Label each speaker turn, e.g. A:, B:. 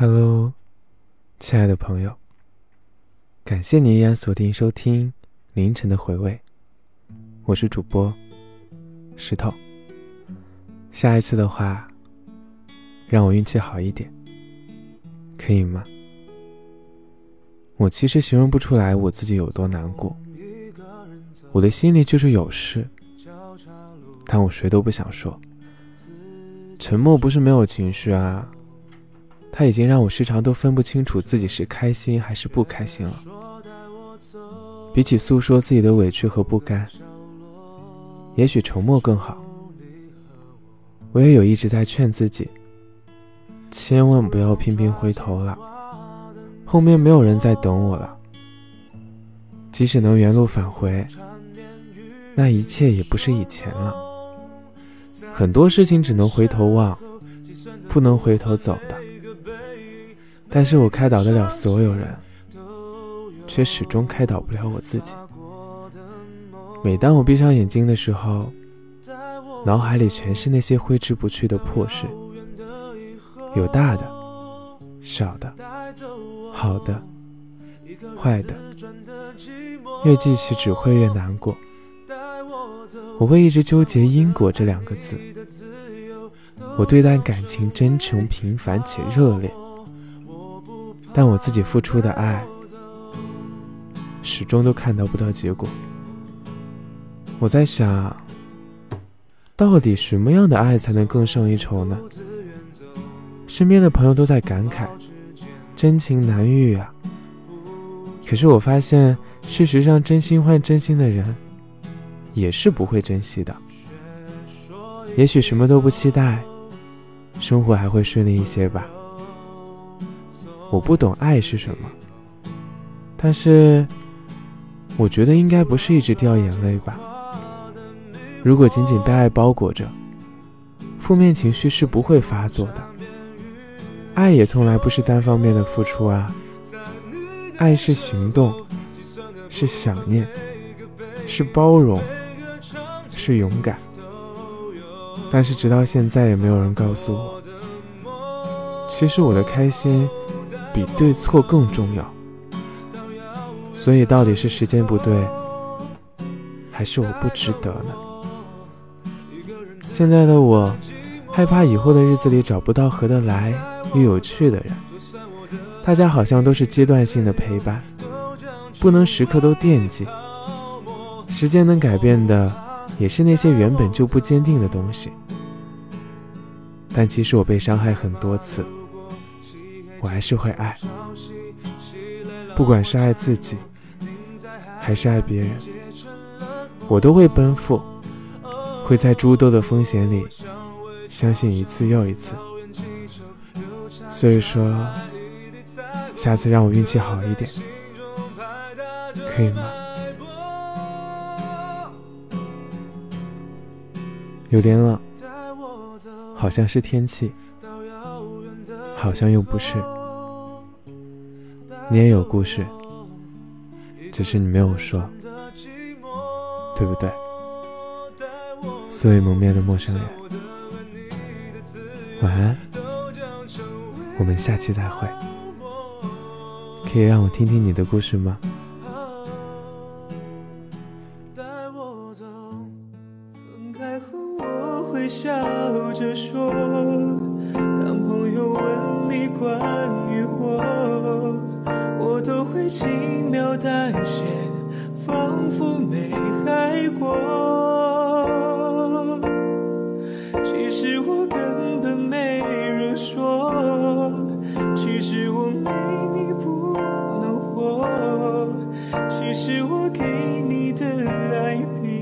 A: Hello，亲爱的朋友，感谢你依然锁定收听凌晨的回味，我是主播石头。下一次的话，让我运气好一点，可以吗？我其实形容不出来我自己有多难过，我的心里就是有事，但我谁都不想说。沉默不是没有情绪啊，他已经让我时常都分不清楚自己是开心还是不开心了。比起诉说自己的委屈和不甘，也许沉默更好。我也有一直在劝自己，千万不要频频回头了。后面没有人在等我了，即使能原路返回，那一切也不是以前了。很多事情只能回头望，不能回头走的。但是我开导得了所有人，却始终开导不了我自己。每当我闭上眼睛的时候，脑海里全是那些挥之不去的破事，有大的，小的。好的，坏的，越记起只会越难过。我会一直纠结因果这两个字。我对待感情真诚、平凡且热烈，但我自己付出的爱，始终都看到不到结果。我在想，到底什么样的爱才能更胜一筹呢？身边的朋友都在感慨。真情难遇啊！可是我发现，事实上，真心换真心的人，也是不会珍惜的。也许什么都不期待，生活还会顺利一些吧。我不懂爱是什么，但是，我觉得应该不是一直掉眼泪吧。如果仅仅被爱包裹着，负面情绪是不会发作的。爱也从来不是单方面的付出啊，爱是行动，是想念，是包容，是勇敢。但是直到现在也没有人告诉我，其实我的开心比对错更重要。所以到底是时间不对，还是我不值得呢？现在的我，害怕以后的日子里找不到合得来。又有趣的人，大家好像都是阶段性的陪伴，不能时刻都惦记。时间能改变的，也是那些原本就不坚定的东西。但其实我被伤害很多次，我还是会爱，不管是爱自己，还是爱别人，我都会奔赴，会在诸多的风险里，相信一次又一次。所以说，下次让我运气好一点，可以吗？有点冷，好像是天气，好像又不是。你也有故事，只是你没有说，对不对？素未谋面的陌生人，晚安。我们下期再会，可以让我听听你的故事吗？
B: 带我走，分开后我会笑着说，当朋友问你关于我我都会轻描淡写仿佛没爱过。
A: 其实我根本没人说其实我没你不能活。其实我给你的爱比